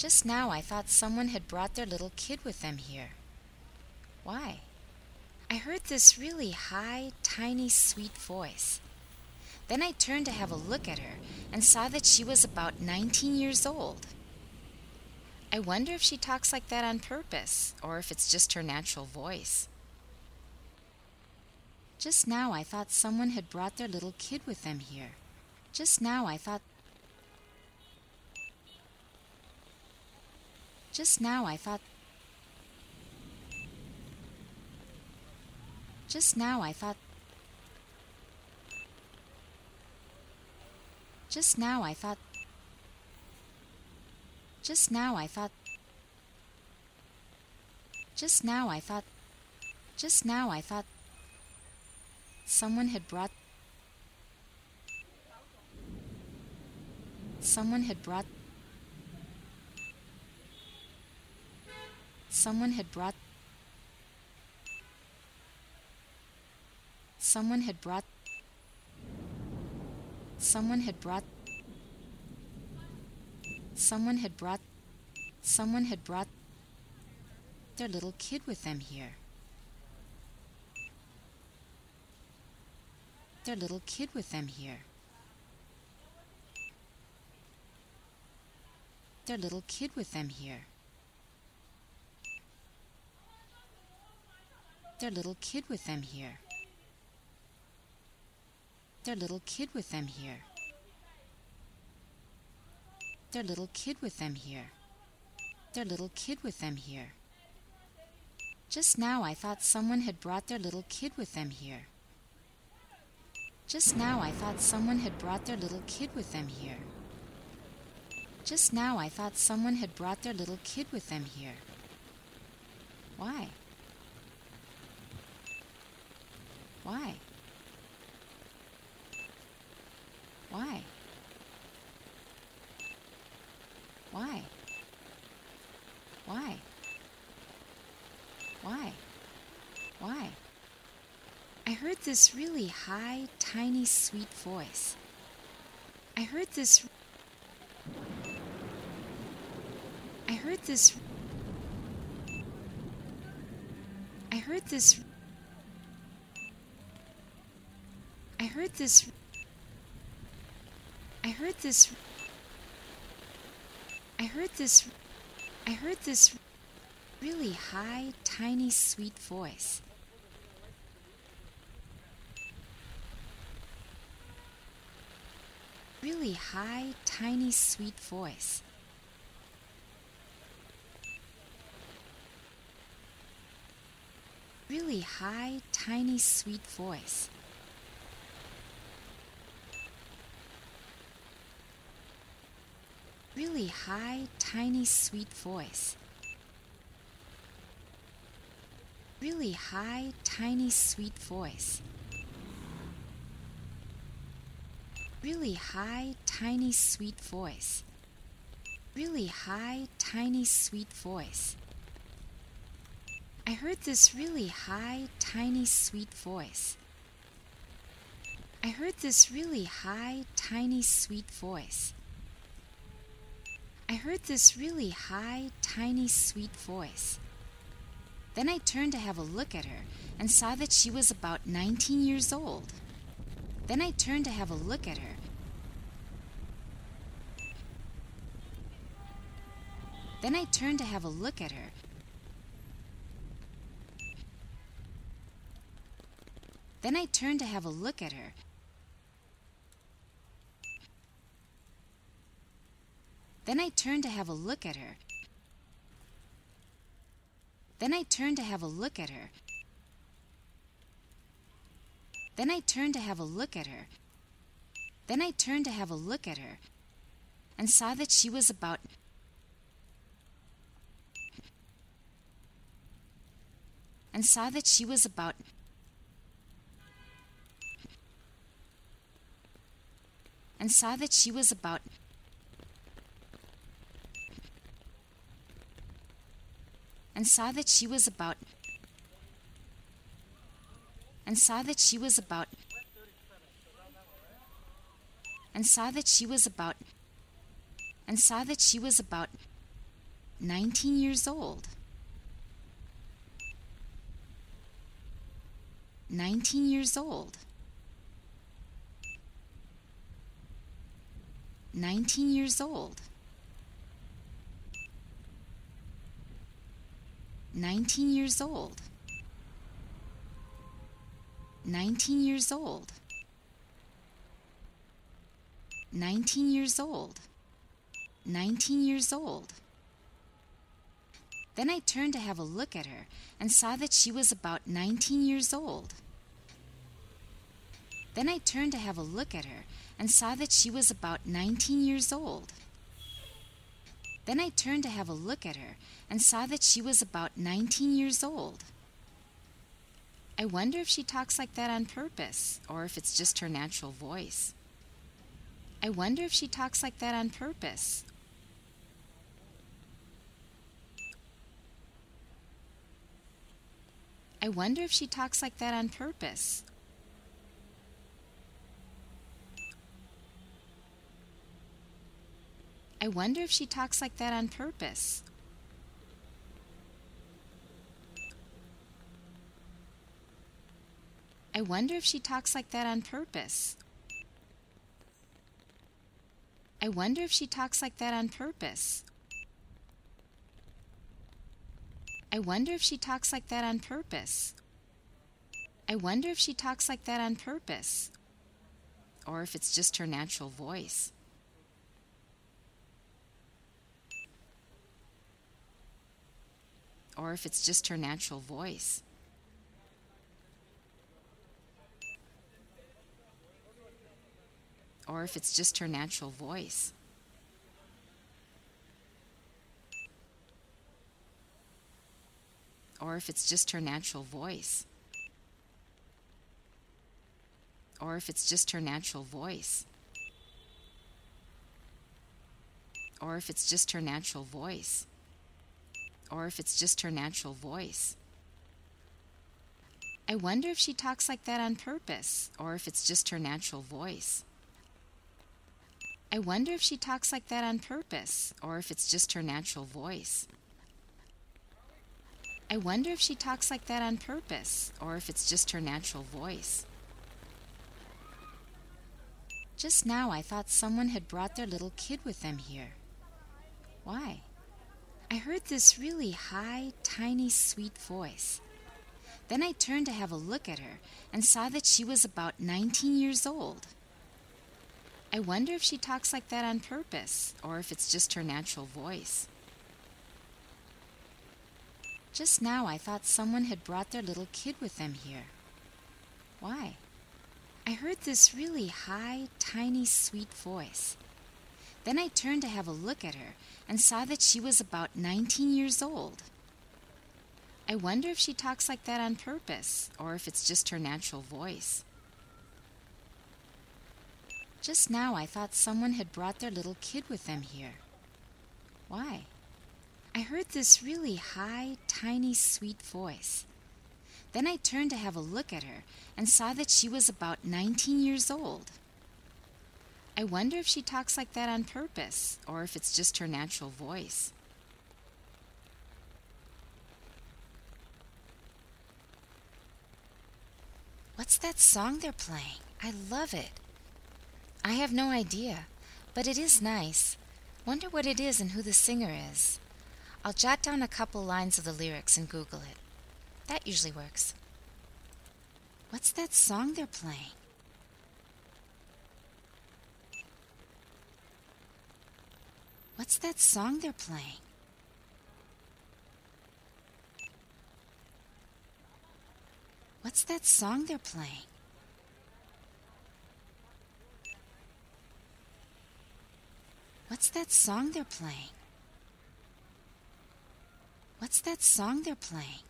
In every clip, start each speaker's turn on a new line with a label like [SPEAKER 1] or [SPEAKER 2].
[SPEAKER 1] Just now I thought someone had brought their little kid with them here. Why? I heard this really high, tiny, sweet voice. Then I turned to have a look at her and saw that she was about 19 years old. I wonder if she talks like that on purpose or if it's just her natural voice. Just now I thought someone had brought their little kid with them here. Just now I thought. Just now I thought. Just now I thought. Just now I thought. Just now I thought. Just now I thought. Just now I thought. Someone had brought. Someone had brought. Someone had brought. Someone had brought. Someone had brought. Someone had brought. Someone had brought their little kid with them here. Their little kid with them here. Their little kid with them here. Their little kid with them here. Their little kid with them here. Their little kid with them here. Their little kid with them here. Just now I thought someone had brought their little kid with them here. Just now I thought someone had brought their little kid with them here. Just now I thought someone had brought their little kid with them here. Why? Why? Why? Why? Why? Why? Why? I heard this really high, tiny, sweet voice. I heard this. I heard this. I heard this. I heard this. I heard this. I heard this. I heard this really high, tiny, sweet voice. Really high, tiny, sweet voice. Really high, tiny, sweet voice. Really high, tiny, sweet voice. Really high, tiny, sweet voice. Really high, tiny, sweet voice. Really high, tiny, sweet voice. I heard this really high, tiny, sweet voice. I heard this really high, tiny, sweet voice. I heard this really high, tiny, sweet voice. Then I turned to have a look at her and saw that she was about 19 years old. Then I turned to have a look at her. Then I turned to have a look at her. Then I turned to have a look at her. Then I turned to have a look at her. Then I turned to have a look at her. Then I turned to have a look at her. Then I turned to have a look at her and saw that she was about and saw that she was about and saw that she was about and saw that she was about and saw that she was about and saw that she was about and saw that she was about about 19 years old. 19 years old. 19 years old. 19 years old. 19 years old. 19 years old. 19 years old. Then I turned to have a look at her and saw that she was about 19 years old. Then I turned to have a look at her and saw that she was about 19 years old. Then I turned to have a look at her and saw that she was about 19 years old. I wonder if she talks like that on purpose or if it's just her natural voice. I wonder if she talks like that on purpose. I wonder if she talks like that on purpose. I wonder if she talks like that on purpose. I wonder if she talks like that on purpose. I wonder if she talks like that on purpose. I wonder if she talks like that on purpose. I wonder if she talks like that on purpose. Or if it's just her natural voice. Or if it's just her natural voice. Or if it's just her natural voice. or if it's just her natural voice. Or if it's just her natural voice. Or if it's just her natural voice. Or if it's just her natural voice. I wonder if she talks like that on purpose, or if it's just her natural voice. I wonder if she talks like that on purpose, or if it's just her natural voice. I wonder if she talks like that on purpose, or if it's just her natural voice. Just now I thought someone had brought their little kid with them here. Why? I heard this really high, tiny, sweet voice. Then I turned to have a look at her and saw that she was about 19 years old. I wonder if she talks like that on purpose, or if it's just her natural voice. Just now I thought someone had brought their little kid with them here. Why? I heard this really high, tiny, sweet voice. Then I turned to have a look at her and saw that she was about 19 years old. I wonder if she talks like that on purpose or if it's just her natural voice. Just now I thought someone had brought their little kid with them here. Why? I heard this really high, tiny, sweet voice. Then I turned to have a look at her and saw that she was about 19 years old. I wonder if she talks like that on purpose or if it's just her natural voice. What's that song they're playing? I love it. I have no idea, but it is nice. Wonder what it is and who the singer is. I'll jot down a couple lines of the lyrics and Google it. That usually works. What's that song they're playing? What's that song they're playing? What's that song they're playing? What's that song they're playing? What's that song they're playing?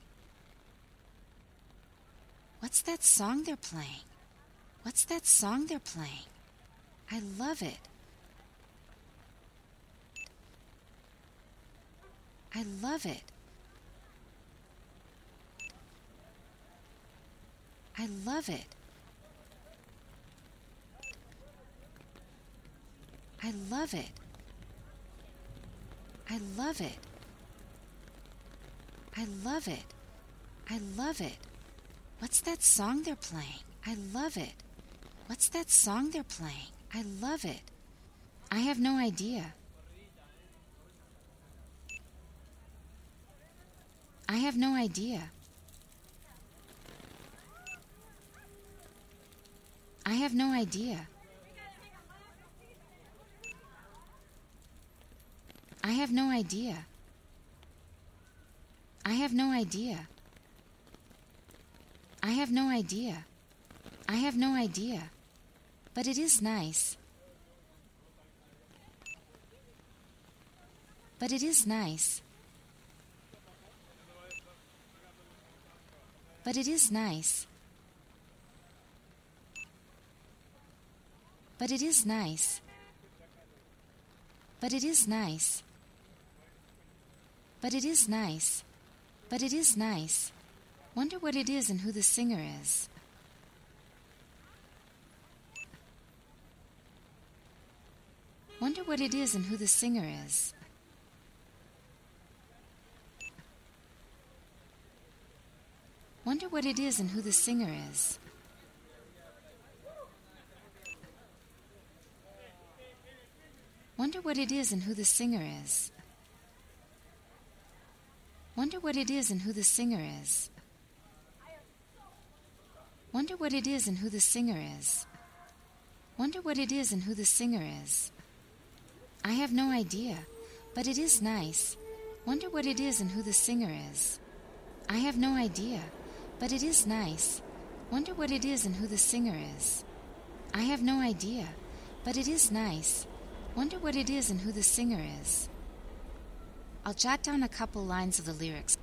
[SPEAKER 1] What's that song they're playing? What's that song they're playing? I love it. I love it. I love it. I love it. I love it. I love it. I love it. What's that song they're playing? I love it. What's that song they're playing? I love it. I have no idea. I have no idea. I have no idea. I have no idea. I have no idea. I have no idea. I have no idea. But it is nice. But it is nice. But it is nice. But it is nice. But it is nice. But it is nice. But it is nice. Wonder what it is and who the singer is. Wonder what it is and who the singer is. Wonder what it is and who the singer is. Wonder what it is and who the singer is. Wonder what it is and who the singer is. Wonder what it is and who the singer is. Wonder what it is and who the singer is. I have no idea, but it is nice. Wonder what it is and who the singer is. I have no idea, but it is nice. Wonder what it is and who the singer is. I have no idea, but it is nice. Wonder what it is and who the singer is. I'll jot down a couple lines of the lyrics.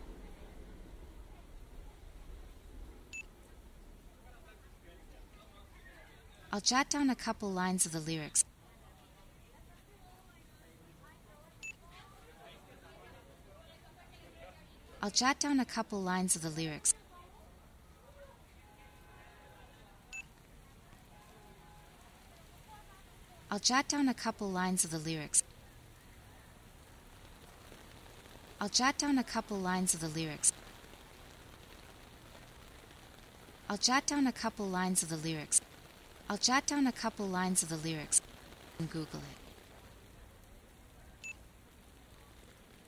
[SPEAKER 1] I'll jot down a couple lines of the lyrics. I'll jot down a couple lines of the lyrics. I'll jot down a couple lines of the lyrics. I'll jot down a couple lines of the lyrics. I'll jot down a couple lines of the lyrics. I'll jot down a couple lines of the lyrics and Google it.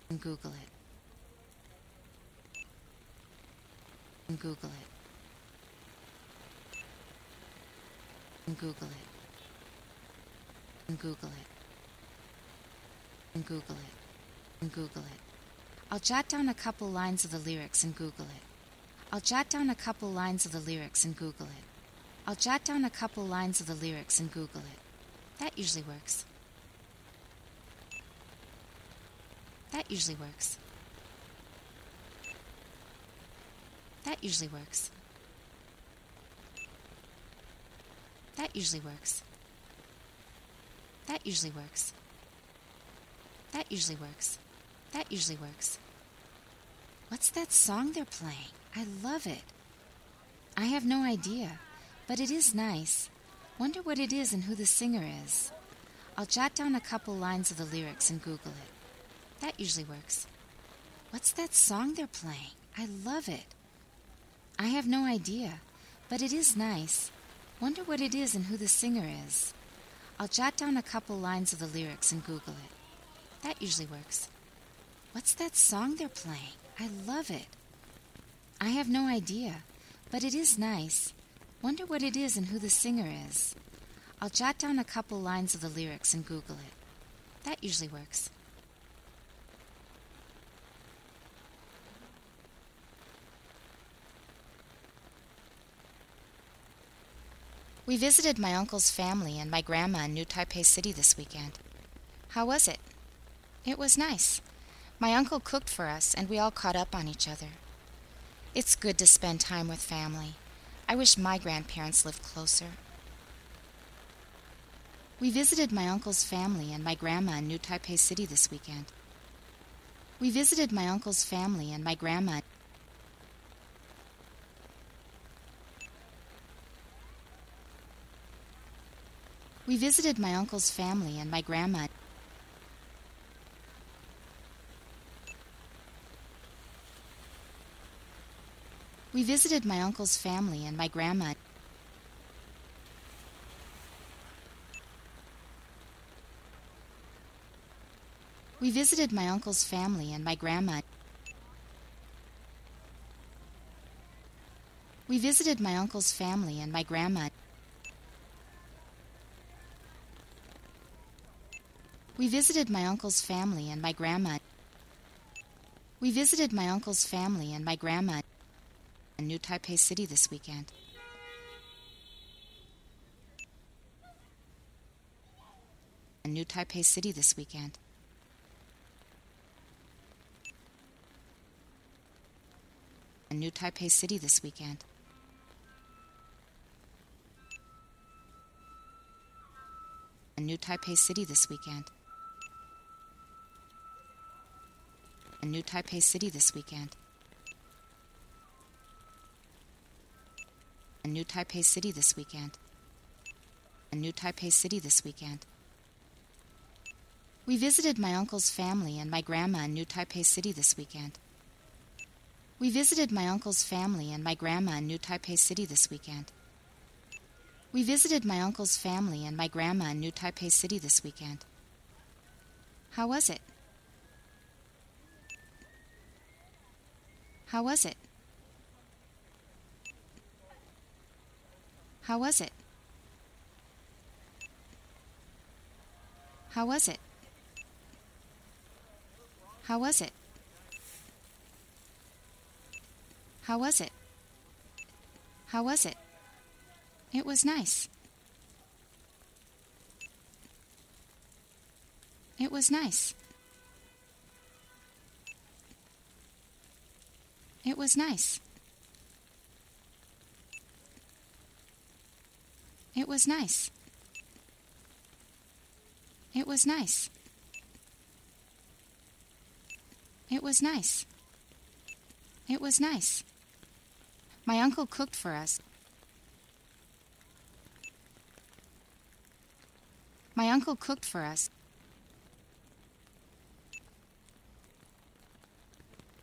[SPEAKER 1] And Google it. And Google it. And Google it. And Google it. And Google it. And Google it. I'll jot down a couple lines of the lyrics and Google it. I'll jot down a couple lines of the lyrics and Google it. I'll jot down a couple lines of the lyrics and Google it. That usually works. That usually works. That usually works. That usually works. That usually works. That usually works. That usually works. What's that song they're playing? I love it. I have no idea, but it is nice. Wonder what it is and who the singer is. I'll jot down a couple lines of the lyrics and Google it. That usually works. What's that song they're playing? I love it. I have no idea, but it is nice. Wonder what it is and who the singer is. I'll jot down a couple lines of the lyrics and Google it. That usually works. What's that song they're playing? I love it. I have no idea, but it is nice. Wonder what it is and who the singer is. I'll jot down a couple lines of the lyrics and Google it. That usually works. We visited my uncle's family and my grandma in New Taipei City this weekend. How was it? It was nice. My uncle cooked for us and we all caught up on each other. It's good to spend time with family. I wish my grandparents lived closer. We visited my uncle's family and my grandma in New Taipei City this weekend. We visited my uncle's family and my grandma. We visited my uncle's family and my grandma. We visited my uncle's family and my grandma. We visited my uncle's family and my grandma. We visited my uncle's family and my grandma. We visited my uncle's family and my grandma. We visited my uncle's family and my grandma in New Taipei City this weekend. In New Taipei City this weekend. In New Taipei City this weekend. In New Taipei City this weekend. In New Taipei City this weekend. New Taipei City this weekend. New Taipei City this weekend. We visited my uncle's family and my grandma in New Taipei City this weekend. We visited my uncle's family and my grandma in New Taipei City this weekend. We visited my uncle's family and my grandma in New Taipei City this weekend. How was it? How was it? How was it? How was it? How was it? How was it? How was it? It was nice. It was nice. It was nice. It was nice. It was nice. It was nice. It was nice. My uncle cooked for us. My uncle cooked for us.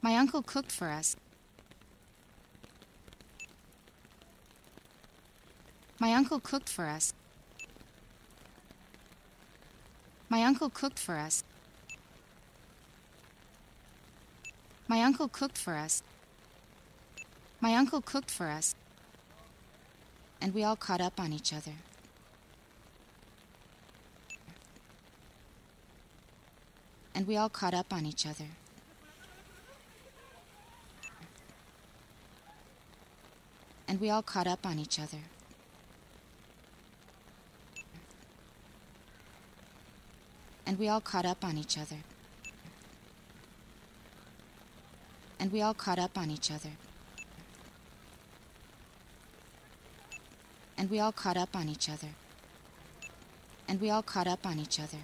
[SPEAKER 1] My uncle cooked for us. My uncle cooked for us. My uncle cooked for us. My uncle cooked for us. My uncle cooked for us. And we all caught up on each other. And we all caught up on each other. And we all caught up on each other. And we all caught up on each other. And we all caught up on each other. And we all caught up on each other. And we all caught up on each other.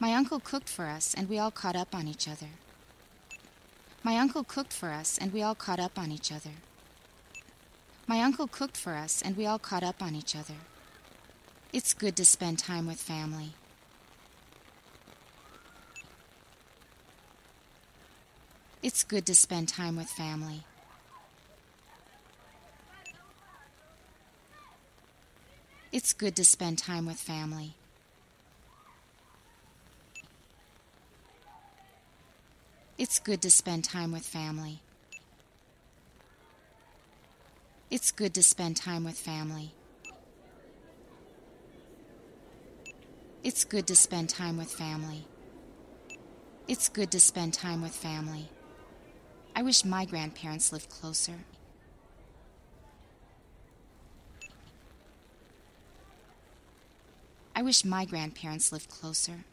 [SPEAKER 1] My uncle cooked for us, and we all caught up on each other. My uncle cooked for us, and we all caught up on each other. My uncle cooked for us, and we all caught up on each other. It's good to spend time with family. It's good to spend time with family. It's good to spend time with family. It's good to spend time with family. It's good to spend time with family. It's good to spend time with family. It's good to spend time with family. I wish my grandparents lived closer. I wish my grandparents lived closer.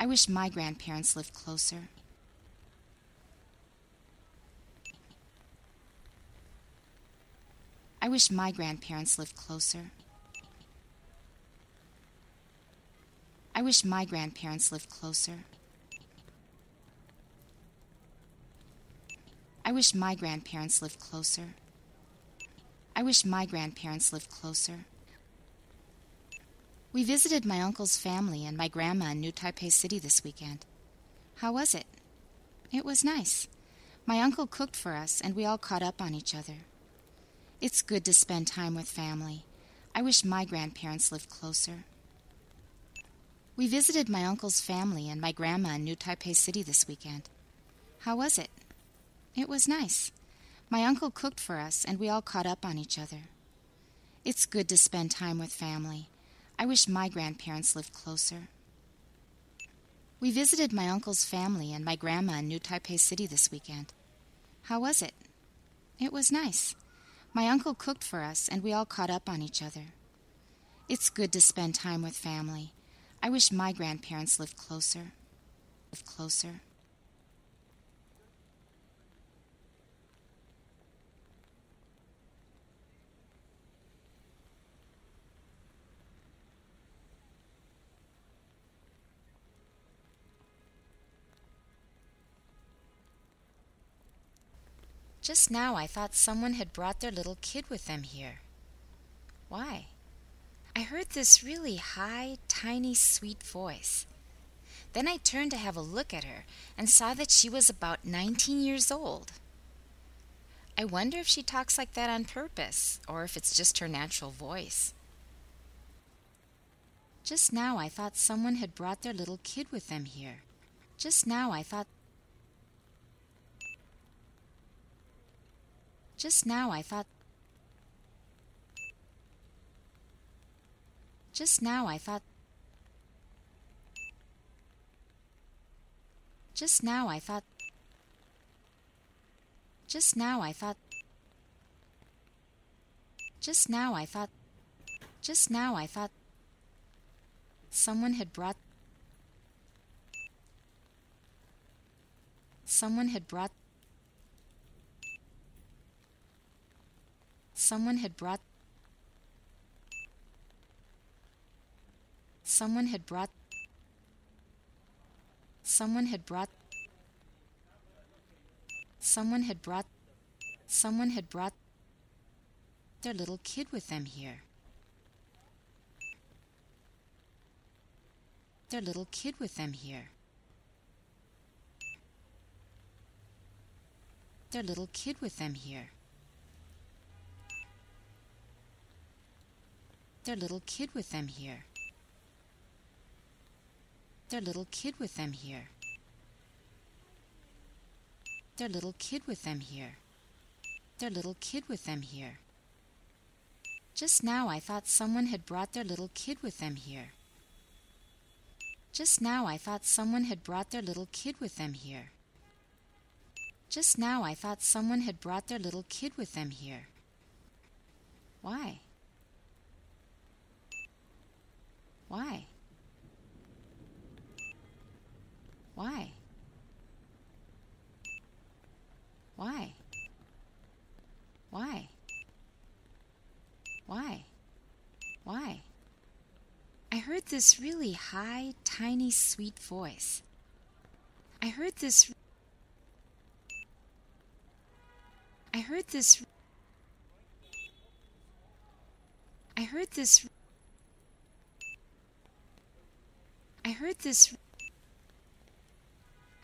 [SPEAKER 1] I wish my grandparents lived closer. I wish my grandparents lived closer. I wish my grandparents lived closer. I wish my grandparents lived closer. I wish my grandparents lived closer. We visited my uncle's family and my grandma in New Taipei City this weekend. How was it? It was nice. My uncle cooked for us, and we all caught up on each other. It's good to spend time with family. I wish my grandparents lived closer. We visited my uncle's family and my grandma in New Taipei City this weekend. How was it? It was nice. My uncle cooked for us, and we all caught up on each other. It's good to spend time with family. I wish my grandparents lived closer. We visited my uncle's family and my grandma in New Taipei City this weekend. How was it? It was nice. My uncle cooked for us, and we all caught up on each other. It's good to spend time with family. I wish my grandparents lived closer. Lived closer. Just now I thought someone had brought their little kid with them here. Why? I heard this really high, tiny, sweet voice. Then I turned to have a look at her and saw that she was about 19 years old. I wonder if she talks like that on purpose or if it's just her natural voice. Just now I thought someone had brought their little kid with them here. Just now I thought Just now I thought. Just now I thought. Just now I thought. Just now I thought. Just now I thought. Just now I thought. Someone had brought. Someone had brought Someone had brought Someone had brought Someone had brought Someone had brought Someone had brought their little kid with them here. Their little kid with them here. Their little kid with them here. their little kid with them here. Their little kid with them here. Their little kid with them here. Their little kid with them here. Just now I thought someone had brought their little kid with them here. Just now I thought someone had brought their little kid with them here. Just now I thought someone had brought their little kid with them here. Why? Why? Why? Why? Why? Why? Why? I heard this really high, tiny, sweet voice. I heard this. I heard this. I heard this. I heard this.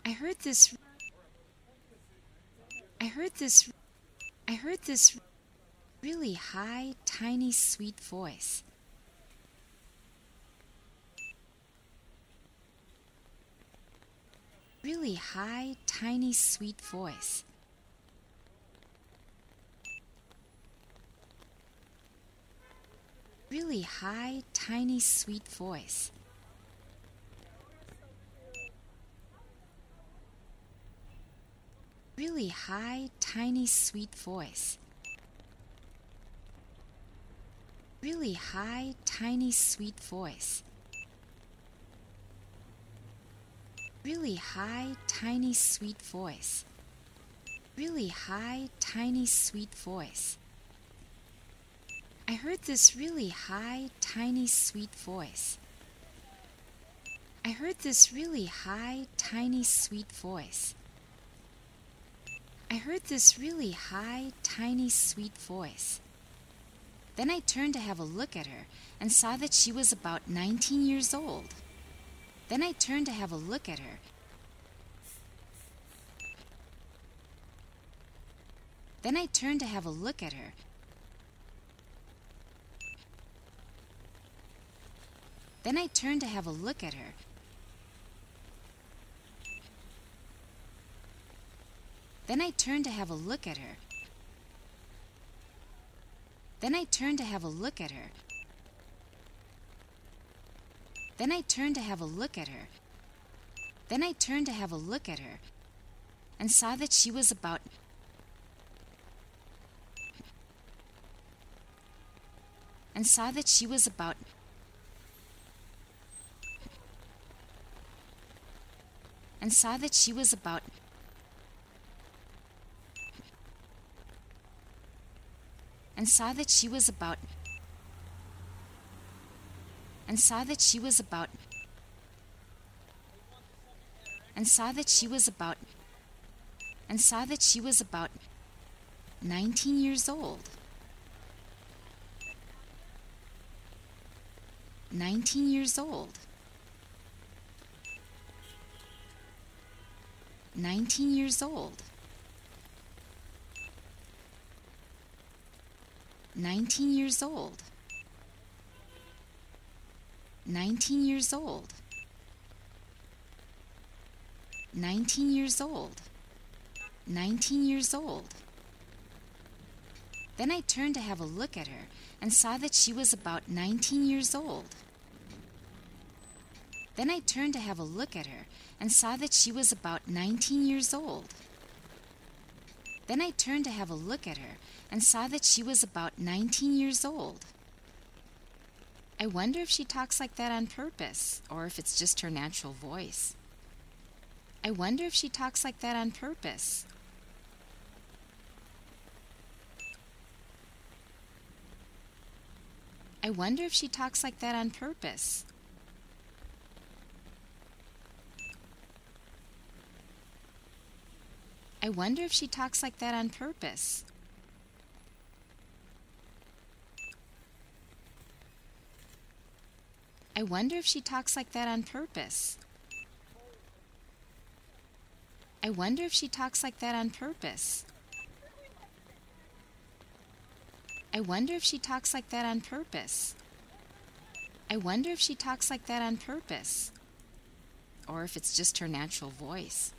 [SPEAKER 1] I heard this. I heard this. I heard this really high, tiny, sweet voice. Really high, tiny, sweet voice. Really high, tiny, sweet voice. Really high, tiny, sweet voice. Really high, tiny, sweet voice. Really high, tiny, sweet voice. Really high, tiny, sweet voice. I heard this really high, tiny, sweet voice. I heard this really high, tiny, sweet voice. I heard this really high, tiny, sweet voice. Then I turned to have a look at her and saw that she was about 19 years old. Then I turned to have a look at her. Then I turned to have a look at her. Then I turned to have a look at her. Then I turned to have a look at her. Then I turned to have a look at her. Then I turned to have a look at her. Then I turned to have a look at her and saw that she was about and saw that she was about and saw that she was about and saw that she was about and saw that she was about and saw that she was about and saw that she was about 19 years old. 19 years old. 19 years old 19 years old 19 years old 19 years old 19 years old then I turned to have a look at her and saw that she was about 19 years old. Then I turned to have a look at her and saw that she was about 19 years old. Then I turned to have a look at her and saw that she was about 19 years old. I wonder if she talks like that on purpose or if it's just her natural voice. I wonder if she talks like that on purpose I wonder if she talks like that on purpose. I wonder if she talks like that on purpose. I wonder if she talks like that on purpose. I wonder if she talks like that on purpose. I wonder if she talks like that on purpose. I wonder if she talks like that on purpose. Or if it's just her natural voice.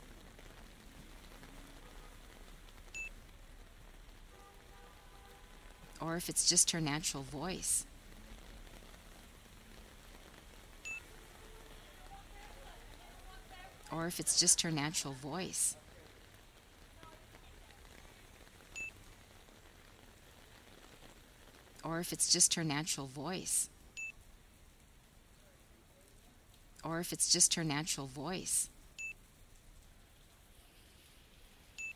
[SPEAKER 1] Or if it's just her natural voice. Or if it's just her natural voice. or if it's just her natural voice. Or if it's just her natural voice.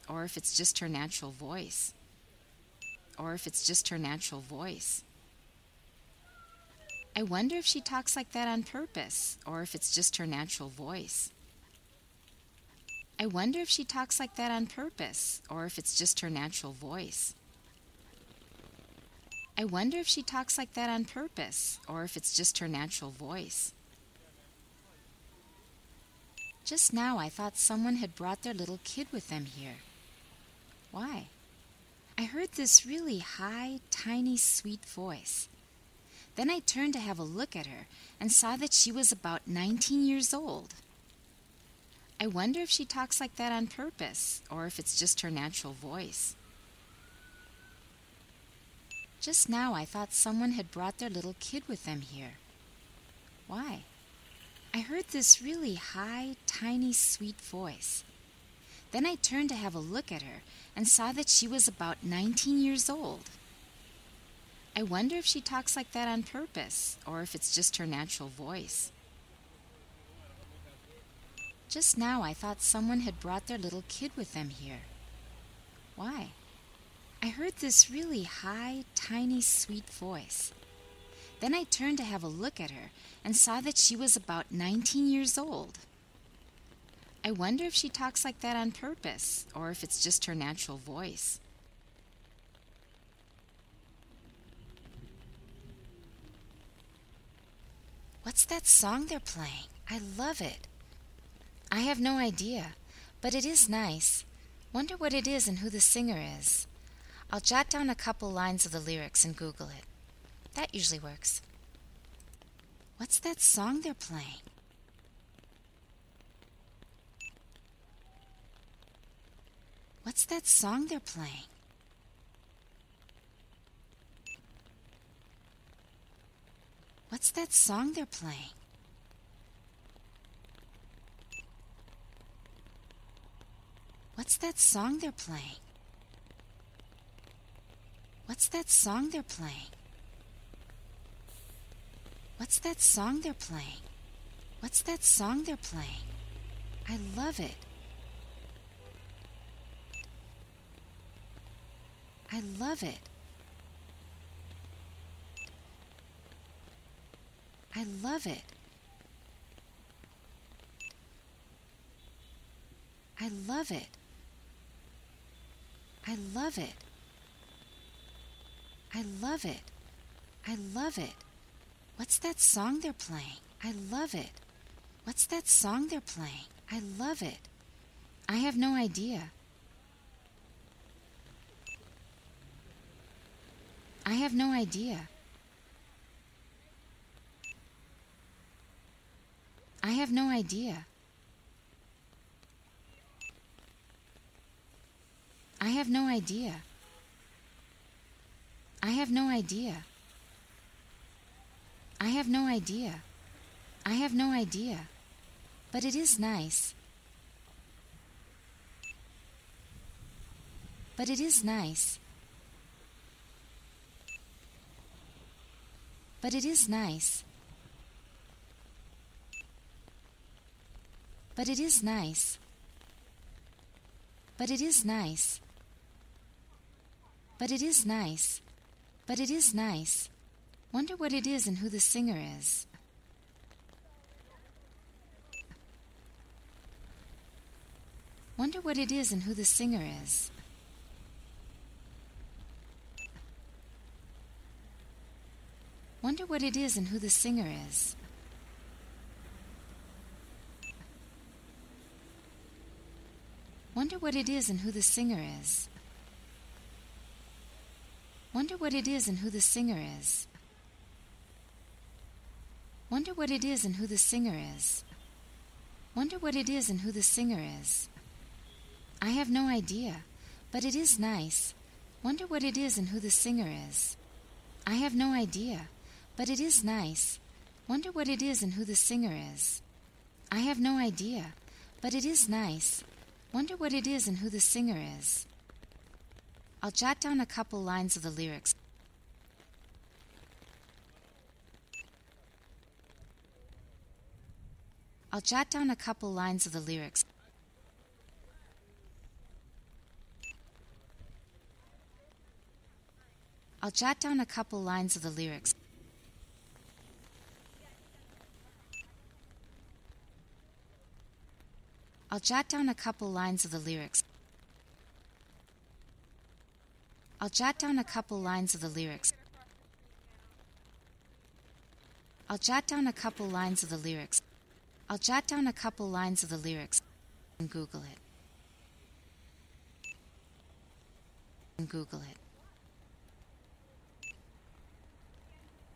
[SPEAKER 1] Or if it's just her natural voice. Or if it's just her natural voice. I wonder if she talks like that on purpose, or if it's just her natural voice. I wonder if she talks like that on purpose, or if it's just her natural voice. I wonder if she talks like that on purpose or if it's just her natural voice. Just now I thought someone had brought their little kid with them here. Why? I heard this really high, tiny, sweet voice. Then I turned to have a look at her and saw that she was about 19 years old. I wonder if she talks like that on purpose or if it's just her natural voice. Just now I thought someone had brought their little kid with them here. Why? I heard this really high, tiny, sweet voice. Then I turned to have a look at her and saw that she was about 19 years old. I wonder if she talks like that on purpose or if it's just her natural voice. Just now I thought someone had brought their little kid with them here. Why? I heard this really high, tiny, sweet voice. Then I turned to have a look at her and saw that she was about 19 years old. I wonder if she talks like that on purpose or if it's just her natural voice. What's that song they're playing? I love it. I have no idea, but it is nice. Wonder what it is and who the singer is. I'll jot down a couple lines of the lyrics and Google it. That usually works. What's that song they're playing? What's that song they're playing? What's that song they're playing? What's that song they're playing? What's that song they're playing? What's that song they're playing? What's that song they're playing? I love it. I love it. I love it. I love it. I love it. I love it. I love it. What's that song they're playing? I love it. What's that song they're playing? I love it. I have no idea. I have no idea. I have no idea. Have no idea. I have no idea. I have no idea. I have no idea. But it is nice. But it is nice. But it is nice. But it is nice. But it is nice. But it is nice. But it is nice. Wonder what it is and who the singer is. Wonder what it is and who the singer is. Wonder what it is and who the singer is. Wonder what it is and who the singer is. Wonder what it is and who the singer is. Wonder what it is and who the singer is. Wonder what it is and who the singer is. I have no idea, but it is nice. Wonder what it is and who the singer is. I have no idea, but it is nice. Wonder what it is and who the singer is. I have no idea, but it is nice. Wonder what it is and who the singer is. I'll jot down a couple lines of the lyrics. I'll jot down a couple lines of the lyrics. I'll jot down a couple lines of the lyrics. I'll jot down a couple lines of the lyrics. I'll jot down a couple lines of the lyrics. I'll jot down a couple lines of the lyrics. I'll jot down a couple lines of the lyrics and Google it. And Google it.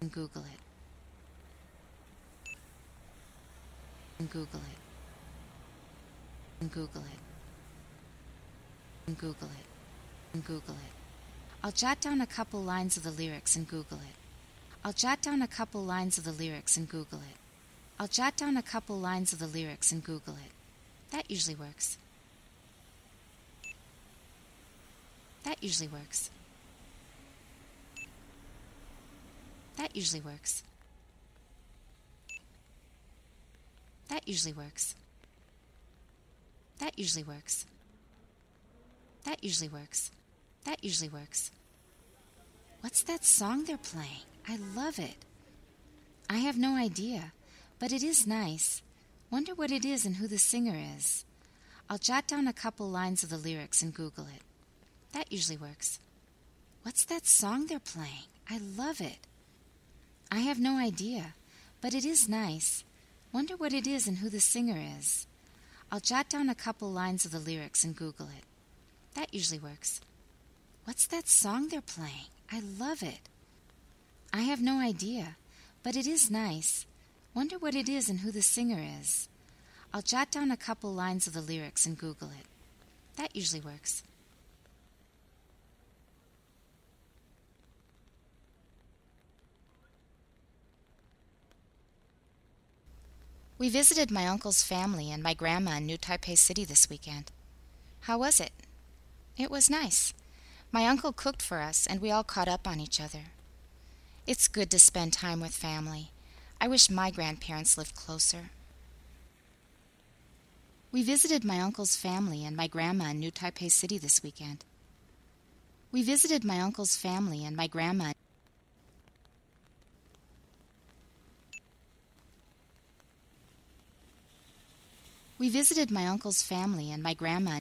[SPEAKER 1] And Google it. And Google it. And Google it. And Google it. And Google it. I'll jot down a couple lines of the lyrics and Google it. I'll jot down a couple lines of the lyrics and Google it. I'll jot down a couple lines of the lyrics and Google it. That usually works. That usually works. That usually works. That usually works. That usually works. That usually works. That usually works. What's that song they're playing? I love it. I have no idea, but it is nice. Wonder what it is and who the singer is. I'll jot down a couple lines of the lyrics and Google it. That usually works. What's that song they're playing? I love it. I have no idea, but it is nice. Wonder what it is and who the singer is. I'll jot down a couple lines of the lyrics and Google it. That usually works. What's that song they're playing? I love it. I have no idea, but it is nice. Wonder what it is and who the singer is. I'll jot down a couple lines of the lyrics and Google it. That usually works. We visited my uncle's family and my grandma in New Taipei City this weekend. How was it? It was nice. My uncle cooked for us and we all caught up on each other. It's good to spend time with family. I wish my grandparents lived closer. We visited my uncle's family and my grandma in New Taipei City this weekend. We visited my uncle's family and my grandma. We visited my uncle's family and my grandma.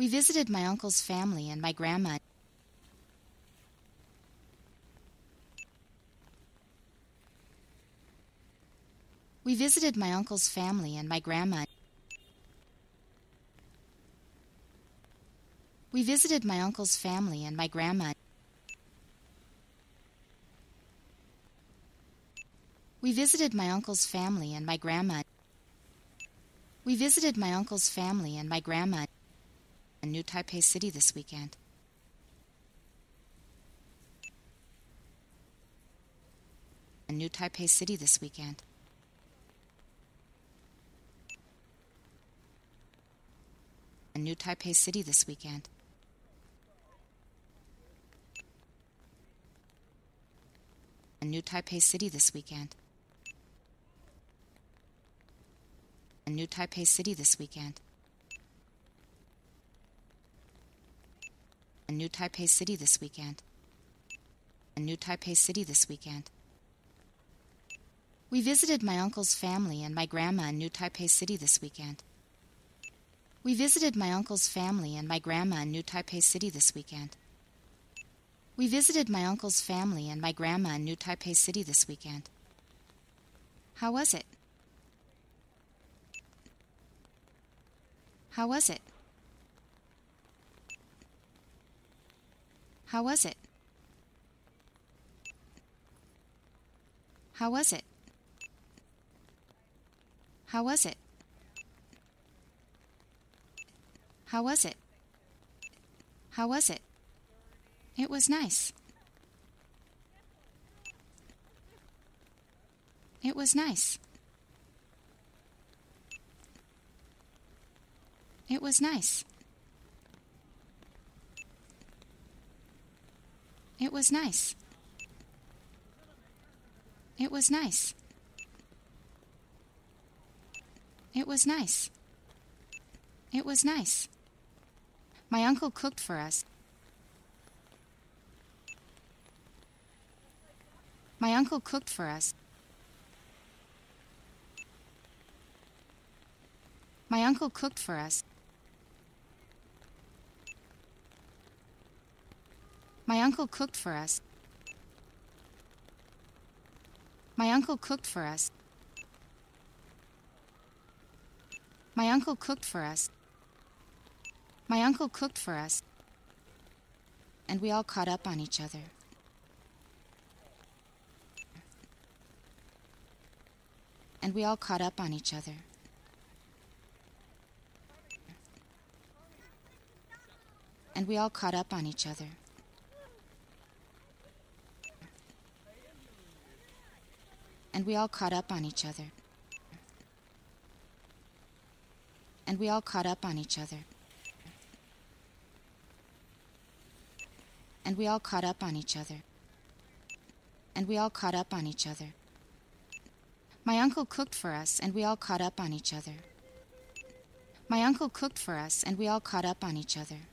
[SPEAKER 1] We visited my uncle's family and my grandma. We visited my uncle's family and my grandma. We visited my uncle's family and my grandma. We visited my uncle's family and my grandma. We visited my uncle's family and my grandma in New Taipei City this weekend. In New Taipei City this weekend. In New Taipei City this weekend. In New Taipei City this weekend. In New Taipei City this weekend. In New Taipei City this weekend. In New Taipei City this weekend. We visited my uncle's family and my grandma in New Taipei City this weekend. We visited my uncle's family and my grandma in New Taipei City this weekend. We visited my uncle's family and my grandma in New Taipei City this weekend. How was it? How was it? How was it? How was it? How was it? How was it? How was it? It was nice. It was nice. It was nice. It was nice. It was nice. It was nice. It was nice. My uncle cooked for us. My uncle cooked for us. My uncle cooked for us. My uncle cooked for us. My uncle cooked for us. My uncle cooked for us. My uncle cooked for us. And we all caught up on each other. And we all caught up on each other. And we all caught up on each other. And we all caught up on each other. And we all caught up on each other. And we all caught up on each other. And we all caught up on each other. My uncle cooked for us, and we all caught up on each other. My uncle cooked for us, and we all caught up on each other.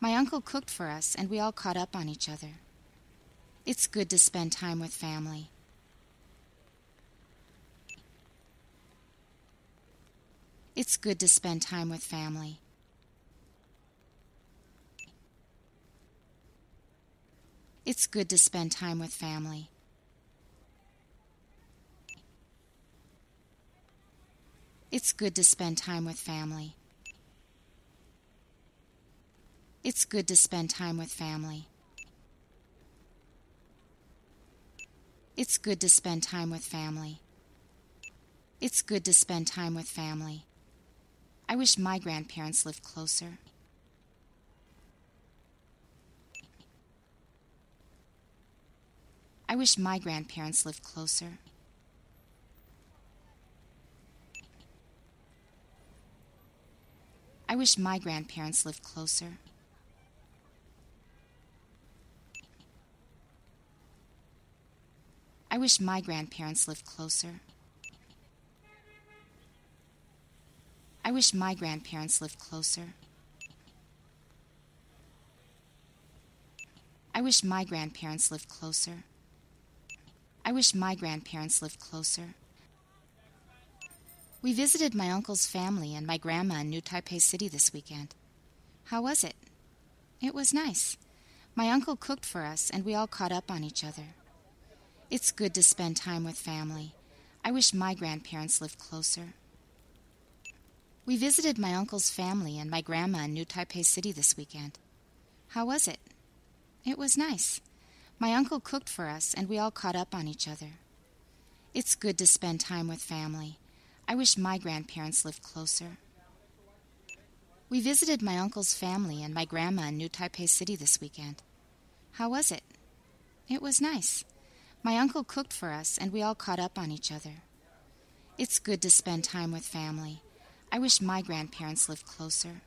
[SPEAKER 1] My uncle cooked for us, and we all caught up on each other. It's good to spend time with family. It's good to spend time with family. It's good to spend time with family. It's good to spend time with family. It's good to spend time with family. It's good to spend time with family. It's good to spend time with family. I wish my grandparents lived closer. I wish my grandparents lived closer. I wish my grandparents lived closer. I wish my grandparents lived closer. I wish my grandparents lived closer. I wish my grandparents lived closer. I wish my grandparents lived closer. We visited my uncle's family and my grandma in New Taipei City this weekend. How was it? It was nice. My uncle cooked for us and we all caught up on each other. It's good to spend time with family. I wish my grandparents lived closer. We visited my uncle's family and my grandma in New Taipei City this weekend. How was it? It was nice. My uncle cooked for us and we all caught up on each other. It's good to spend time with family. I wish my grandparents lived closer. We visited my uncle's family and my grandma in New Taipei City this weekend. How was it? It was nice. My uncle cooked for us, and we all caught up on each other. It's good to spend time with family. I wish my grandparents lived closer.